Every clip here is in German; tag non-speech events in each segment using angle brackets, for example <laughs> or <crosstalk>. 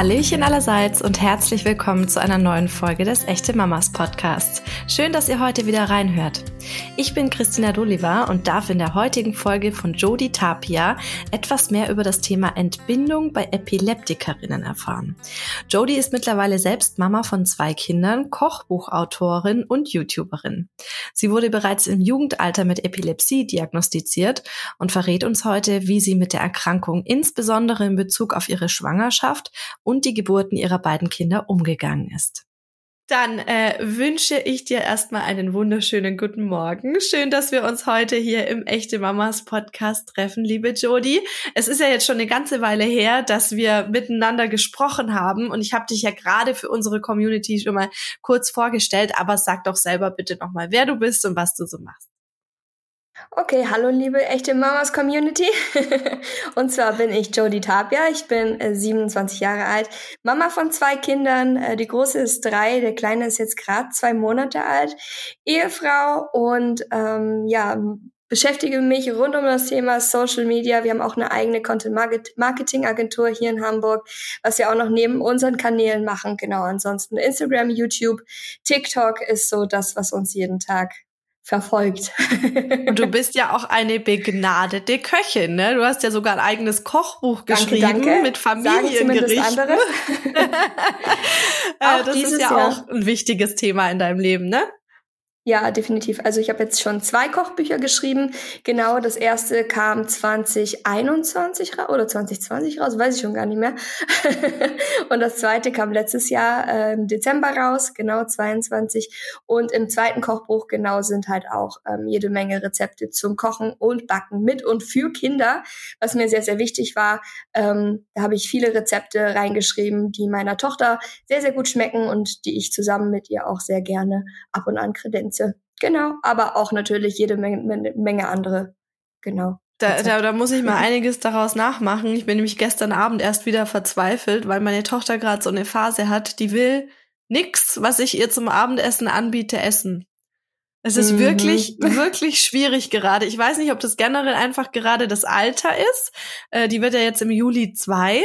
Hallöchen allerseits und herzlich willkommen zu einer neuen Folge des Echte Mamas Podcasts. Schön, dass ihr heute wieder reinhört. Ich bin Christina Doliva und darf in der heutigen Folge von Jodi Tapia etwas mehr über das Thema Entbindung bei Epileptikerinnen erfahren. Jodi ist mittlerweile selbst Mama von zwei Kindern, Kochbuchautorin und YouTuberin. Sie wurde bereits im Jugendalter mit Epilepsie diagnostiziert und verrät uns heute, wie sie mit der Erkrankung insbesondere in Bezug auf ihre Schwangerschaft und die Geburten ihrer beiden Kinder umgegangen ist. Dann äh, wünsche ich dir erstmal einen wunderschönen guten Morgen. Schön, dass wir uns heute hier im Echte Mamas Podcast treffen, liebe Jodi. Es ist ja jetzt schon eine ganze Weile her, dass wir miteinander gesprochen haben und ich habe dich ja gerade für unsere Community schon mal kurz vorgestellt, aber sag doch selber bitte nochmal, wer du bist und was du so machst. Okay, hallo liebe echte Mamas Community. <laughs> und zwar bin ich Jodie Tapia. Ich bin äh, 27 Jahre alt, Mama von zwei Kindern. Äh, die große ist drei, der kleine ist jetzt gerade zwei Monate alt, Ehefrau und ähm, ja beschäftige mich rund um das Thema Social Media. Wir haben auch eine eigene Content Marketing Agentur hier in Hamburg, was wir auch noch neben unseren Kanälen machen. Genau, ansonsten Instagram, YouTube, TikTok ist so das, was uns jeden Tag verfolgt. Und du bist ja auch eine begnadete Köchin, ne? Du hast ja sogar ein eigenes Kochbuch danke, geschrieben danke. mit Familiengerichten. <laughs> andere. Äh, das ist ja Jahr. auch ein wichtiges Thema in deinem Leben, ne? Ja, definitiv. Also ich habe jetzt schon zwei Kochbücher geschrieben. Genau, das erste kam 2021 raus oder 2020 raus, weiß ich schon gar nicht mehr. <laughs> und das zweite kam letztes Jahr äh, im Dezember raus, genau 22. Und im zweiten Kochbuch genau sind halt auch ähm, jede Menge Rezepte zum Kochen und Backen mit und für Kinder, was mir sehr, sehr wichtig war. Ähm, da habe ich viele Rezepte reingeschrieben, die meiner Tochter sehr, sehr gut schmecken und die ich zusammen mit ihr auch sehr gerne ab und an kredenze. Gänse. Genau, aber auch natürlich jede Menge, Menge andere. Genau. Da, da, da muss ich mal <laughs> einiges daraus nachmachen. Ich bin nämlich gestern Abend erst wieder verzweifelt, weil meine Tochter gerade so eine Phase hat, die will nix, was ich ihr zum Abendessen anbiete, essen. Es ist mhm. wirklich, wirklich schwierig gerade. Ich weiß nicht, ob das generell einfach gerade das Alter ist. Äh, die wird ja jetzt im Juli zwei,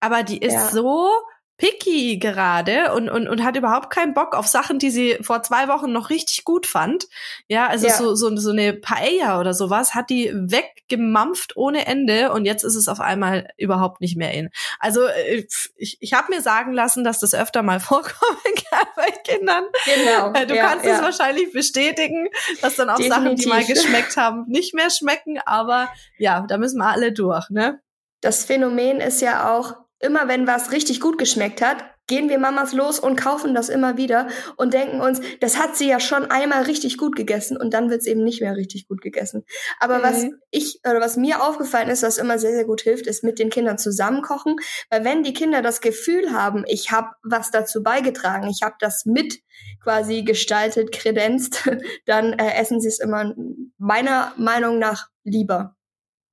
aber die ist ja. so picky gerade und, und, und hat überhaupt keinen Bock auf Sachen, die sie vor zwei Wochen noch richtig gut fand. Ja, also ja. So, so, so eine Paella oder sowas hat die weggemampft ohne Ende und jetzt ist es auf einmal überhaupt nicht mehr in. Also äh, ich, ich habe mir sagen lassen, dass das öfter mal <laughs> vorkommen kann bei Kindern. Genau. Äh, du ja, kannst ja. es wahrscheinlich bestätigen, dass dann auch Definitiv. Sachen, die mal <laughs> geschmeckt haben, nicht mehr schmecken, aber ja, da müssen wir alle durch, ne? Das Phänomen ist ja auch, immer wenn was richtig gut geschmeckt hat, gehen wir Mamas los und kaufen das immer wieder und denken uns, das hat sie ja schon einmal richtig gut gegessen und dann wird es eben nicht mehr richtig gut gegessen. Aber mhm. was ich oder was mir aufgefallen ist, was immer sehr, sehr gut hilft, ist mit den Kindern zusammen kochen. Weil wenn die Kinder das Gefühl haben, ich habe was dazu beigetragen, ich habe das mit quasi gestaltet, kredenzt, <laughs> dann äh, essen sie es immer meiner Meinung nach lieber.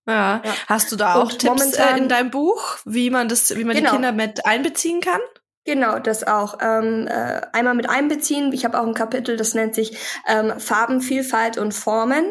Ja. ja. Hast du da auch und Tipps äh, in deinem Buch, wie man das, wie man genau. die Kinder mit einbeziehen kann? Genau, das auch. Ähm, äh, einmal mit einbeziehen. Ich habe auch ein Kapitel, das nennt sich ähm, Farben, Vielfalt und Formen.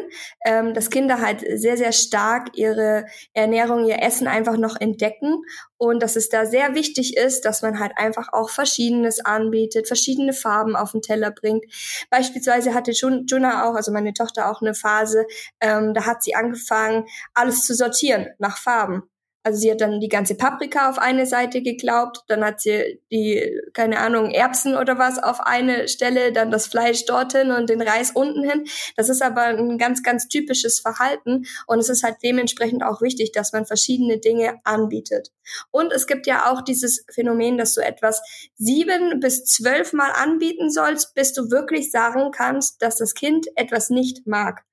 Ähm, dass Kinder halt sehr, sehr stark ihre Ernährung, ihr Essen einfach noch entdecken und dass es da sehr wichtig ist, dass man halt einfach auch Verschiedenes anbietet, verschiedene Farben auf den Teller bringt. Beispielsweise hatte Juna auch, also meine Tochter auch eine Phase, ähm, da hat sie angefangen, alles zu sortieren nach Farben. Also sie hat dann die ganze Paprika auf eine Seite geglaubt, dann hat sie die, keine Ahnung, Erbsen oder was auf eine Stelle, dann das Fleisch dorthin und den Reis unten hin. Das ist aber ein ganz, ganz typisches Verhalten und es ist halt dementsprechend auch wichtig, dass man verschiedene Dinge anbietet. Und es gibt ja auch dieses Phänomen, dass du etwas sieben bis zwölf Mal anbieten sollst, bis du wirklich sagen kannst, dass das Kind etwas nicht mag.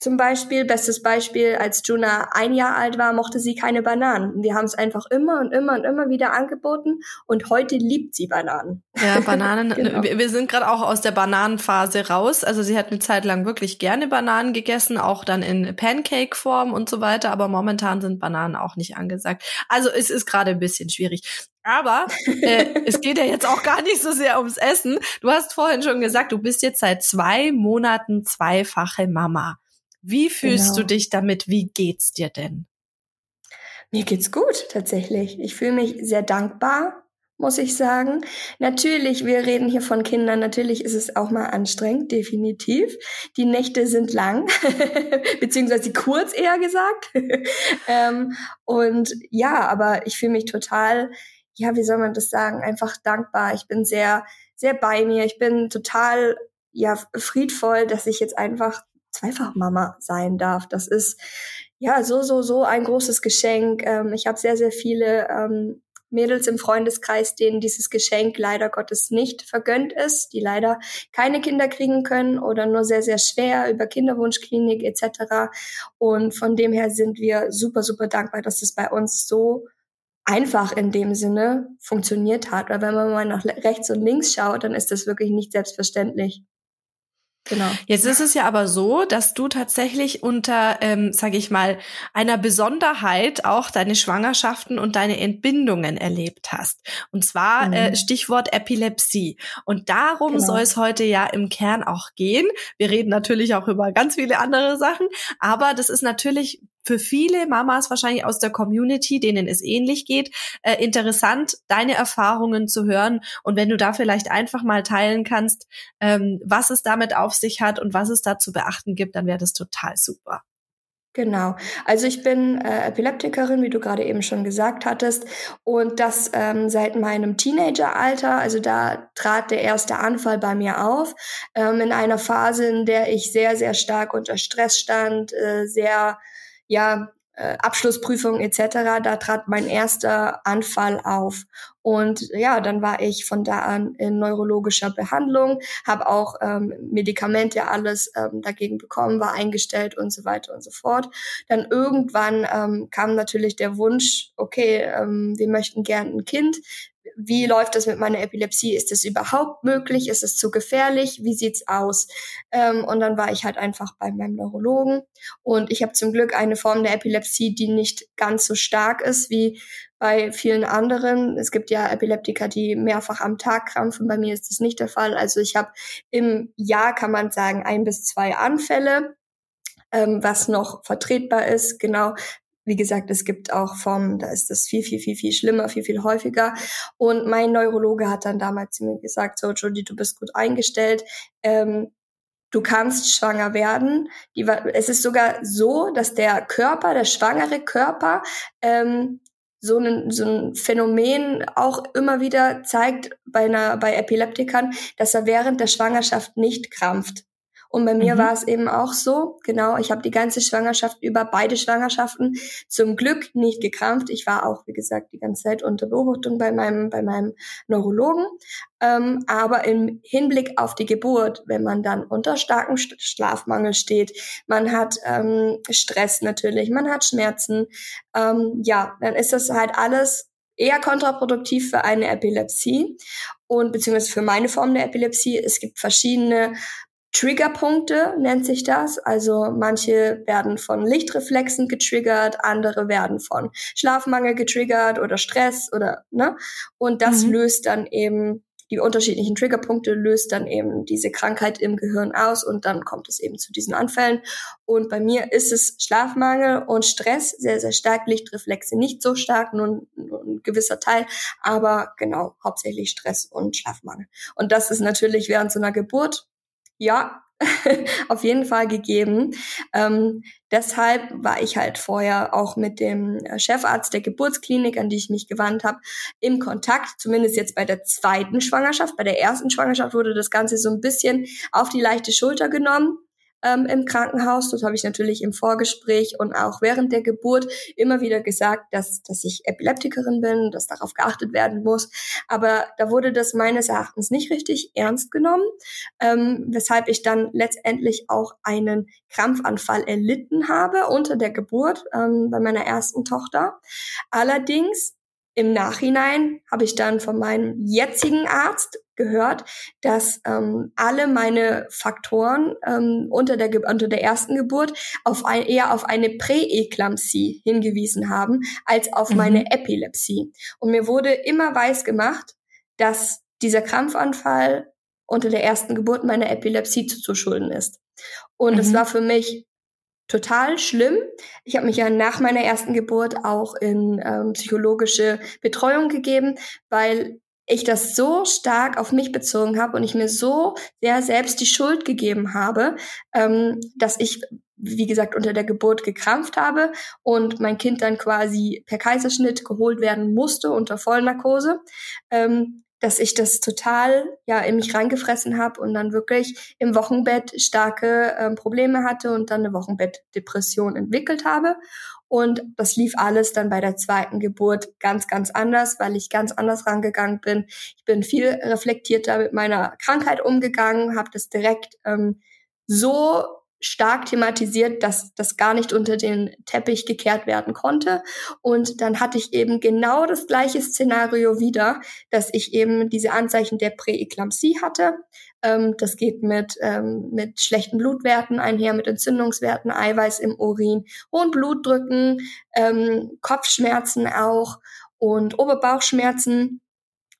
Zum Beispiel, bestes Beispiel, als Juna ein Jahr alt war, mochte sie keine Bananen. Wir haben es einfach immer und immer und immer wieder angeboten und heute liebt sie Bananen. Ja, Bananen. <laughs> genau. Wir sind gerade auch aus der Bananenphase raus. Also sie hat eine Zeit lang wirklich gerne Bananen gegessen, auch dann in Pancake-Form und so weiter. Aber momentan sind Bananen auch nicht angesagt. Also es ist gerade ein bisschen schwierig. Aber äh, es geht ja jetzt auch gar nicht so sehr ums Essen. Du hast vorhin schon gesagt, du bist jetzt seit zwei Monaten zweifache Mama. Wie fühlst genau. du dich damit? Wie geht's dir denn? Mir geht's gut, tatsächlich. Ich fühle mich sehr dankbar, muss ich sagen. Natürlich, wir reden hier von Kindern, natürlich ist es auch mal anstrengend, definitiv. Die Nächte sind lang, <laughs> beziehungsweise kurz eher gesagt. <laughs> ähm, und ja, aber ich fühle mich total, ja, wie soll man das sagen, einfach dankbar. Ich bin sehr, sehr bei mir. Ich bin total, ja, friedvoll, dass ich jetzt einfach zweifach Mama sein darf. Das ist ja so, so, so ein großes Geschenk. Ähm, ich habe sehr, sehr viele ähm, Mädels im Freundeskreis, denen dieses Geschenk leider Gottes nicht vergönnt ist, die leider keine Kinder kriegen können oder nur sehr, sehr schwer über Kinderwunschklinik etc. Und von dem her sind wir super, super dankbar, dass es bei uns so einfach in dem Sinne funktioniert hat. Weil wenn man mal nach rechts und links schaut, dann ist das wirklich nicht selbstverständlich. Genau. Jetzt ist es ja aber so, dass du tatsächlich unter, ähm, sage ich mal, einer Besonderheit auch deine Schwangerschaften und deine Entbindungen erlebt hast. Und zwar äh, mhm. äh, Stichwort Epilepsie. Und darum genau. soll es heute ja im Kern auch gehen. Wir reden natürlich auch über ganz viele andere Sachen, aber das ist natürlich für viele Mamas wahrscheinlich aus der Community, denen es ähnlich geht, äh, interessant, deine Erfahrungen zu hören. Und wenn du da vielleicht einfach mal teilen kannst, ähm, was es damit auf sich hat und was es da zu beachten gibt, dann wäre das total super. Genau. Also ich bin äh, Epileptikerin, wie du gerade eben schon gesagt hattest, und das ähm, seit meinem Teenageralter. Also da trat der erste Anfall bei mir auf ähm, in einer Phase, in der ich sehr, sehr stark unter Stress stand, äh, sehr ja, äh, Abschlussprüfung etc., da trat mein erster Anfall auf. Und ja, dann war ich von da an in neurologischer Behandlung, habe auch ähm, Medikamente alles ähm, dagegen bekommen, war eingestellt und so weiter und so fort. Dann irgendwann ähm, kam natürlich der Wunsch, okay, ähm, wir möchten gern ein Kind wie läuft das mit meiner Epilepsie? Ist es überhaupt möglich? Ist es zu gefährlich? Wie sieht's aus? Ähm, und dann war ich halt einfach bei meinem Neurologen. Und ich habe zum Glück eine Form der Epilepsie, die nicht ganz so stark ist wie bei vielen anderen. Es gibt ja Epileptiker, die mehrfach am Tag krampfen. Bei mir ist das nicht der Fall. Also ich habe im Jahr, kann man sagen, ein bis zwei Anfälle ähm, was noch vertretbar ist. Genau, wie gesagt, es gibt auch Formen, da ist das viel, viel, viel, viel schlimmer, viel, viel häufiger. Und mein Neurologe hat dann damals zu mir gesagt, so, Jodie, du bist gut eingestellt. Ähm, du kannst schwanger werden. Die, es ist sogar so, dass der Körper, der schwangere Körper, ähm, so ein, so ein Phänomen auch immer wieder zeigt bei einer, bei Epileptikern, dass er während der Schwangerschaft nicht krampft. Und bei mir mhm. war es eben auch so, genau, ich habe die ganze Schwangerschaft über beide Schwangerschaften zum Glück nicht gekrampft. Ich war auch, wie gesagt, die ganze Zeit unter Beobachtung bei meinem, bei meinem Neurologen. Ähm, aber im Hinblick auf die Geburt, wenn man dann unter starkem Schlafmangel steht, man hat ähm, Stress natürlich, man hat Schmerzen, ähm, ja, dann ist das halt alles eher kontraproduktiv für eine Epilepsie und beziehungsweise für meine Form der Epilepsie. Es gibt verschiedene Triggerpunkte nennt sich das. Also manche werden von Lichtreflexen getriggert, andere werden von Schlafmangel getriggert oder Stress oder ne. Und das mhm. löst dann eben die unterschiedlichen Triggerpunkte löst dann eben diese Krankheit im Gehirn aus und dann kommt es eben zu diesen Anfällen. Und bei mir ist es Schlafmangel und Stress sehr, sehr stark, Lichtreflexe nicht so stark, nur, nur ein gewisser Teil, aber genau, hauptsächlich Stress und Schlafmangel. Und das ist natürlich während so einer Geburt ja, <laughs> auf jeden Fall gegeben. Ähm, deshalb war ich halt vorher auch mit dem äh, Chefarzt der Geburtsklinik, an die ich mich gewandt habe, im Kontakt, zumindest jetzt bei der zweiten Schwangerschaft. Bei der ersten Schwangerschaft wurde das Ganze so ein bisschen auf die leichte Schulter genommen ähm, im Krankenhaus. Das habe ich natürlich im Vorgespräch und auch während der Geburt immer wieder gesagt, dass, dass ich Epileptikerin bin, dass darauf geachtet werden muss. Aber da wurde das meines Erachtens nicht richtig ernst genommen, ähm, weshalb ich dann letztendlich auch einen Krampfanfall erlitten habe unter der Geburt ähm, bei meiner ersten Tochter. Allerdings im Nachhinein habe ich dann von meinem jetzigen Arzt gehört, dass ähm, alle meine Faktoren ähm, unter, der, unter der ersten Geburt auf ein, eher auf eine Präeklampsie hingewiesen haben, als auf mhm. meine Epilepsie. Und mir wurde immer weiß gemacht, dass dieser Krampfanfall unter der ersten Geburt meiner Epilepsie zuzuschulden ist. Und es mhm. war für mich total schlimm. Ich habe mich ja nach meiner ersten Geburt auch in ähm, psychologische Betreuung gegeben, weil ich das so stark auf mich bezogen habe und ich mir so sehr selbst die Schuld gegeben habe, ähm, dass ich wie gesagt, unter der Geburt gekrampft habe und mein Kind dann quasi per Kaiserschnitt geholt werden musste unter Vollnarkose, ähm, dass ich das total ja in mich reingefressen habe und dann wirklich im Wochenbett starke ähm, Probleme hatte und dann eine Wochenbettdepression entwickelt habe. Und das lief alles dann bei der zweiten Geburt ganz, ganz anders, weil ich ganz anders rangegangen bin. Ich bin viel reflektierter mit meiner Krankheit umgegangen, habe das direkt ähm, so stark thematisiert, dass das gar nicht unter den Teppich gekehrt werden konnte. Und dann hatte ich eben genau das gleiche Szenario wieder, dass ich eben diese Anzeichen der Präeklampsie hatte. Ähm, das geht mit, ähm, mit schlechten Blutwerten einher, mit Entzündungswerten, Eiweiß im Urin, hohen Blutdrücken, ähm, Kopfschmerzen auch und Oberbauchschmerzen.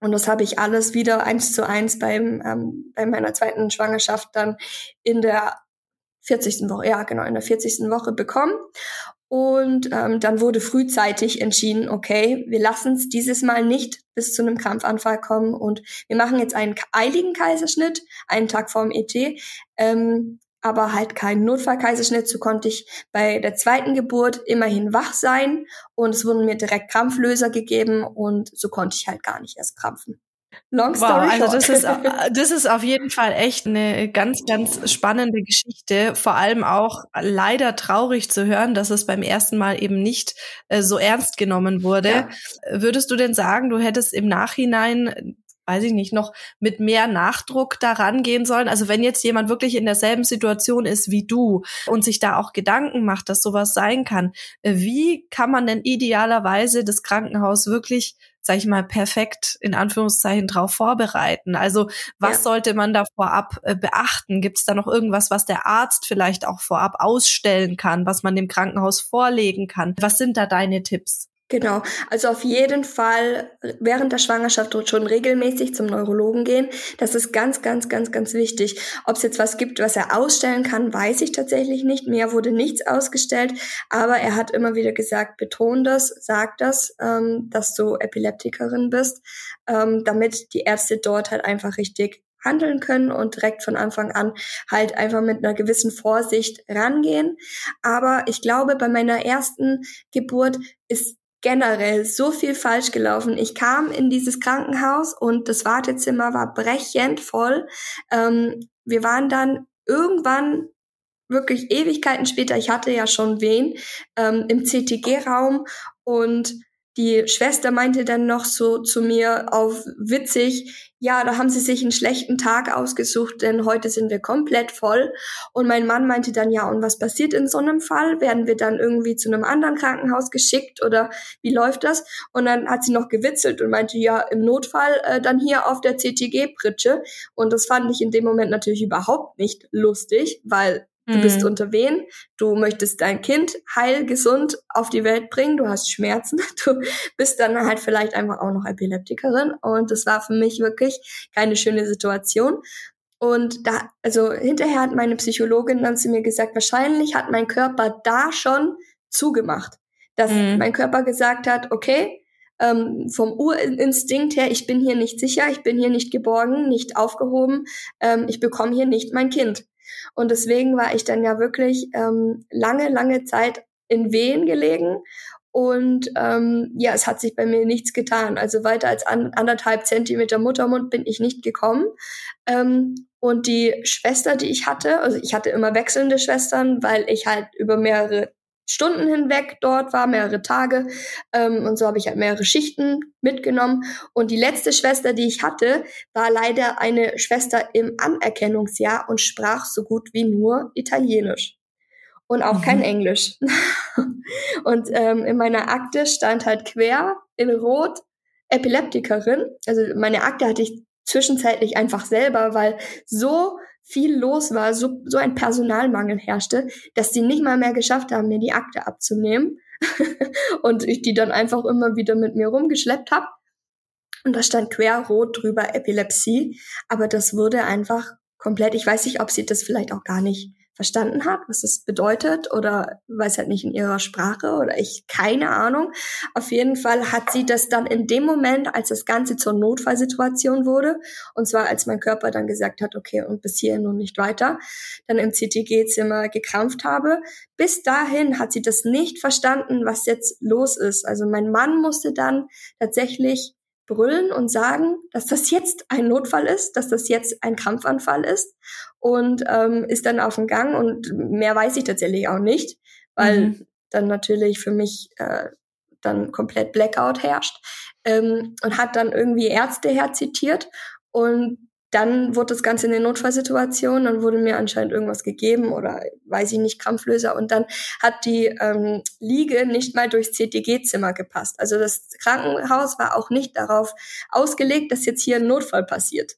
Und das habe ich alles wieder eins zu eins beim, ähm, bei meiner zweiten Schwangerschaft dann in der 40. Woche, ja genau, in der 40. Woche bekommen. Und ähm, dann wurde frühzeitig entschieden, okay, wir lassen es dieses Mal nicht bis zu einem Krampfanfall kommen und wir machen jetzt einen eiligen Kaiserschnitt, einen Tag vorm ET, ähm, aber halt keinen Notfallkaiserschnitt. So konnte ich bei der zweiten Geburt immerhin wach sein und es wurden mir direkt Krampflöser gegeben und so konnte ich halt gar nicht erst krampfen. Long story wow, also das ist, das ist auf jeden Fall echt eine ganz, ganz spannende Geschichte. Vor allem auch leider traurig zu hören, dass es beim ersten Mal eben nicht äh, so ernst genommen wurde. Ja. Würdest du denn sagen, du hättest im Nachhinein weiß ich nicht, noch mit mehr Nachdruck daran gehen sollen? Also wenn jetzt jemand wirklich in derselben Situation ist wie du und sich da auch Gedanken macht, dass sowas sein kann, äh, wie kann man denn idealerweise das Krankenhaus wirklich sag ich mal, perfekt in Anführungszeichen drauf vorbereiten? Also was ja. sollte man da vorab äh, beachten? Gibt es da noch irgendwas, was der Arzt vielleicht auch vorab ausstellen kann, was man dem Krankenhaus vorlegen kann? Was sind da deine Tipps? Genau, also auf jeden Fall während der Schwangerschaft schon regelmäßig zum Neurologen gehen. Das ist ganz, ganz, ganz, ganz wichtig. Ob es jetzt was gibt, was er ausstellen kann, weiß ich tatsächlich nicht. Mehr wurde nichts ausgestellt, aber er hat immer wieder gesagt, beton das, sag das, ähm, dass du Epileptikerin bist, ähm, damit die Ärzte dort halt einfach richtig handeln können und direkt von Anfang an halt einfach mit einer gewissen Vorsicht rangehen. Aber ich glaube, bei meiner ersten Geburt ist generell so viel falsch gelaufen. Ich kam in dieses Krankenhaus und das Wartezimmer war brechend voll. Ähm, wir waren dann irgendwann wirklich Ewigkeiten später, ich hatte ja schon Wehen, ähm, im CTG-Raum und die Schwester meinte dann noch so zu mir auf witzig, ja, da haben sie sich einen schlechten Tag ausgesucht, denn heute sind wir komplett voll. Und mein Mann meinte dann, ja, und was passiert in so einem Fall? Werden wir dann irgendwie zu einem anderen Krankenhaus geschickt oder wie läuft das? Und dann hat sie noch gewitzelt und meinte, ja, im Notfall äh, dann hier auf der CTG-Pritsche. Und das fand ich in dem Moment natürlich überhaupt nicht lustig, weil Du bist mhm. unter wen? Du möchtest dein Kind heil, gesund auf die Welt bringen. Du hast Schmerzen. <laughs> Du bist dann halt vielleicht einfach auch noch Epileptikerin. Und das war für mich wirklich keine schöne Situation. Und da, also hinterher hat meine Psychologin dann zu mir gesagt, wahrscheinlich hat mein Körper da schon zugemacht. Dass mhm. mein Körper gesagt hat, okay, ähm, vom Urinstinkt her, ich bin hier nicht sicher, ich bin hier nicht geborgen, nicht aufgehoben, ähm, ich bekomme hier nicht mein Kind. Und deswegen war ich dann ja wirklich ähm, lange, lange Zeit in Wehen gelegen. Und ähm, ja, es hat sich bei mir nichts getan. Also weiter als an, anderthalb Zentimeter Muttermund bin ich nicht gekommen. Ähm, und die Schwester, die ich hatte, also ich hatte immer wechselnde Schwestern, weil ich halt über mehrere Stunden hinweg dort war, mehrere Tage. Ähm, und so habe ich halt mehrere Schichten mitgenommen. Und die letzte Schwester, die ich hatte, war leider eine Schwester im Anerkennungsjahr und sprach so gut wie nur Italienisch. Und auch mhm. kein Englisch. <laughs> und ähm, in meiner Akte stand halt quer in Rot Epileptikerin. Also meine Akte hatte ich zwischenzeitlich einfach selber, weil so viel los war, so, so ein Personalmangel herrschte, dass die nicht mal mehr geschafft haben, mir die Akte abzunehmen. <laughs> und ich die dann einfach immer wieder mit mir rumgeschleppt habe. Und da stand querrot drüber Epilepsie, aber das wurde einfach komplett, ich weiß nicht, ob sie das vielleicht auch gar nicht verstanden hat, was es bedeutet oder weiß halt nicht in ihrer Sprache oder ich keine Ahnung. Auf jeden Fall hat sie das dann in dem Moment, als das Ganze zur Notfallsituation wurde, und zwar als mein Körper dann gesagt hat, okay, und bis hierhin und nicht weiter, dann im CTG-Zimmer gekrampft habe. Bis dahin hat sie das nicht verstanden, was jetzt los ist. Also mein Mann musste dann tatsächlich brüllen und sagen, dass das jetzt ein Notfall ist, dass das jetzt ein Krampfanfall ist und ähm, ist dann auf dem Gang und mehr weiß ich tatsächlich auch nicht, weil mhm. dann natürlich für mich äh, dann komplett Blackout herrscht ähm, und hat dann irgendwie Ärzte herzitiert und dann wurde das Ganze in eine Notfallsituation, dann wurde mir anscheinend irgendwas gegeben oder weiß ich nicht, Krampflöser und dann hat die ähm, Liege nicht mal durchs CTG-Zimmer gepasst. Also das Krankenhaus war auch nicht darauf ausgelegt, dass jetzt hier ein Notfall passiert.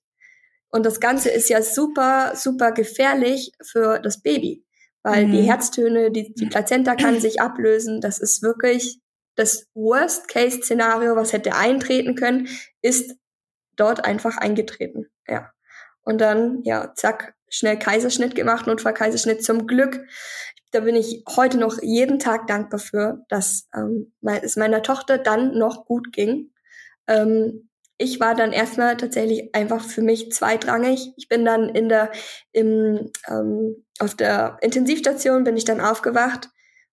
Und das Ganze ist ja super, super gefährlich für das Baby, weil mhm. die Herztöne, die, die Plazenta kann sich ablösen. Das ist wirklich das Worst-Case-Szenario, was hätte eintreten können, ist dort einfach eingetreten. Ja. Und dann, ja, zack, schnell Kaiserschnitt gemacht, Notfall-Kaiserschnitt zum Glück. Da bin ich heute noch jeden Tag dankbar für, dass ähm, es meiner Tochter dann noch gut ging. Ähm, ich war dann erstmal tatsächlich einfach für mich zweitrangig. Ich bin dann in der, im, ähm, auf der Intensivstation bin ich dann aufgewacht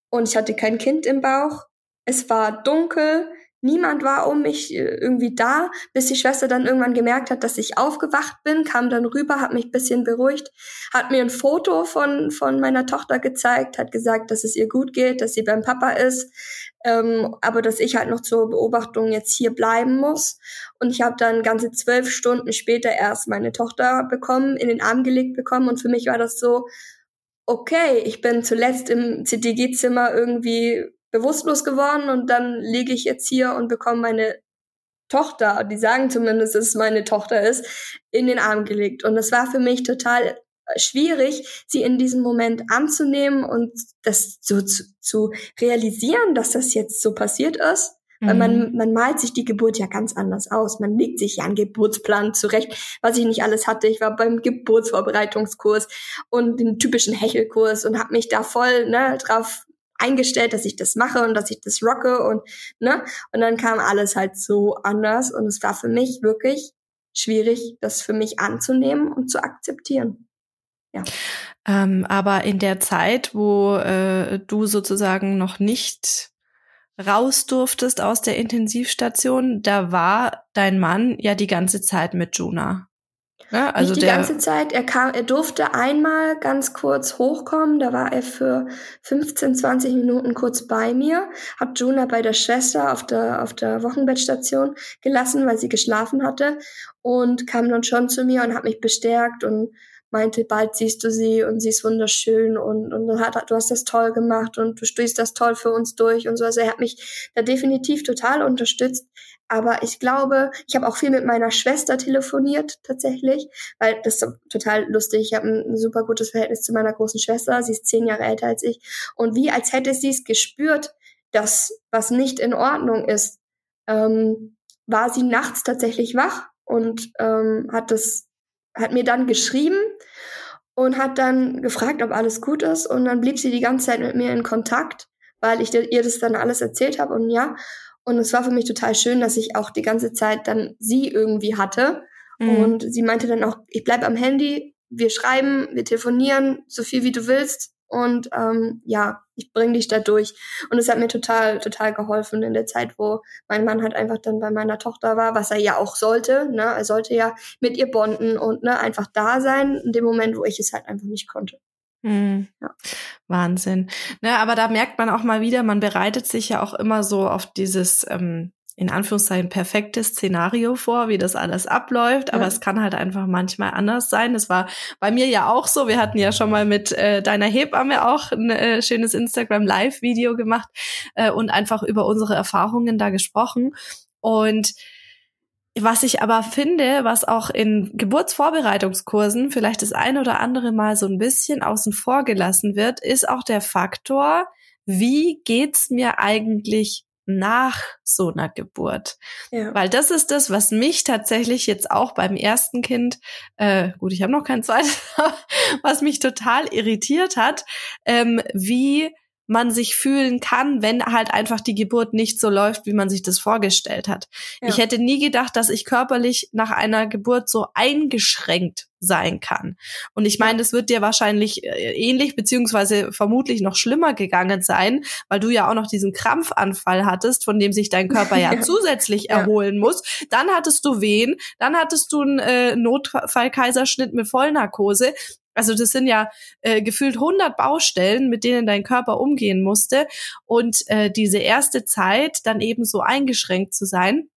und ich hatte kein Kind im Bauch. Es war dunkel. Niemand war um mich äh, irgendwie da, bis die Schwester dann irgendwann gemerkt hat, dass ich aufgewacht bin, kam dann rüber, hat mich bisschen beruhigt, hat mir ein Foto von, von meiner Tochter gezeigt, hat gesagt, dass es ihr gut geht, dass sie beim Papa ist, ähm, aber dass ich halt noch zur Beobachtung jetzt hier bleiben muss. Und ich habe dann ganze zwölf Stunden später erst meine Tochter bekommen, in den Arm gelegt bekommen und für mich war das so, okay, ich bin zuletzt im CTG-Zimmer irgendwie bewusstlos geworden und dann liege ich jetzt hier und bekomme meine Tochter, die sagen zumindest, dass es meine Tochter ist, in den Arm gelegt. Und das war für mich total äh, schwierig, sie in diesem Moment anzunehmen und das so zu, zu realisieren, dass das jetzt so passiert ist. Weil man, mhm. man malt sich die Geburt ja ganz anders aus. Man legt sich ja einen Geburtsplan zurecht, was ich nicht alles hatte. Ich war beim Geburtsvorbereitungskurs und den typischen Hechelkurs und habe mich da voll ne, drauf eingestellt, dass ich das mache und dass ich das rocke und ne und dann kam alles halt so anders und es war für mich wirklich schwierig, das für mich anzunehmen und zu akzeptieren. Ja. Ähm, aber in der Zeit, wo äh, du sozusagen noch nicht raus durftest aus der Intensivstation, da war dein Mann ja die ganze Zeit mit Juna. Ja, also Nicht die ganze Zeit. Er kam, er durfte einmal ganz kurz hochkommen. Da war er für 15, 20 Minuten kurz bei mir. Hab Juna bei der Schwester auf der, auf der Wochenbettstation gelassen, weil sie geschlafen hatte. Und kam dann schon zu mir und hat mich bestärkt und meinte, bald siehst du sie und sie ist wunderschön und, und hat, du hast das toll gemacht und du stehst das toll für uns durch und so. Also er hat mich da definitiv total unterstützt. Aber ich glaube, ich habe auch viel mit meiner Schwester telefoniert tatsächlich, weil das ist total lustig. Ich habe ein super gutes Verhältnis zu meiner großen Schwester. Sie ist zehn Jahre älter als ich. Und wie als hätte sie es gespürt, dass was nicht in Ordnung ist, ähm, war sie nachts tatsächlich wach und ähm, hat das, hat mir dann geschrieben und hat dann gefragt, ob alles gut ist. Und dann blieb sie die ganze Zeit mit mir in Kontakt, weil ich ihr das dann alles erzählt habe. Und ja, und es war für mich total schön, dass ich auch die ganze Zeit dann sie irgendwie hatte. Mhm. Und sie meinte dann auch, ich bleib am Handy, wir schreiben, wir telefonieren, so viel wie du willst. Und ähm, ja, ich bring dich da durch. Und es hat mir total, total geholfen in der Zeit, wo mein Mann halt einfach dann bei meiner Tochter war, was er ja auch sollte. Ne? Er sollte ja mit ihr bonden und ne, einfach da sein, in dem Moment, wo ich es halt einfach nicht konnte. Mhm. Ja. Wahnsinn. Ne, aber da merkt man auch mal wieder, man bereitet sich ja auch immer so auf dieses ähm, in Anführungszeichen perfekte Szenario vor, wie das alles abläuft, aber ja. es kann halt einfach manchmal anders sein. Das war bei mir ja auch so. Wir hatten ja schon mal mit äh, deiner Hebamme auch ein äh, schönes Instagram Live Video gemacht äh, und einfach über unsere Erfahrungen da gesprochen und was ich aber finde, was auch in Geburtsvorbereitungskursen vielleicht das ein oder andere Mal so ein bisschen außen vor gelassen wird, ist auch der Faktor, wie geht's mir eigentlich nach so einer Geburt. Ja. Weil das ist das, was mich tatsächlich jetzt auch beim ersten Kind, äh, gut, ich habe noch kein zweites, <laughs> was mich total irritiert hat, ähm, wie man sich fühlen kann, wenn halt einfach die Geburt nicht so läuft, wie man sich das vorgestellt hat. Ja. Ich hätte nie gedacht, dass ich körperlich nach einer Geburt so eingeschränkt sein kann. Und ich meine, das wird dir wahrscheinlich äh, ähnlich beziehungsweise vermutlich noch schlimmer gegangen sein, weil du ja auch noch diesen Krampfanfall hattest, von dem sich dein Körper ja, <laughs> ja. zusätzlich erholen muss. Dann hattest du Wehen, dann hattest du einen äh, Notfallkaiserschnitt mit Vollnarkose. Also das sind ja äh, gefühlt 100 Baustellen, mit denen dein Körper umgehen musste. Und äh, diese erste Zeit dann eben so eingeschränkt zu sein,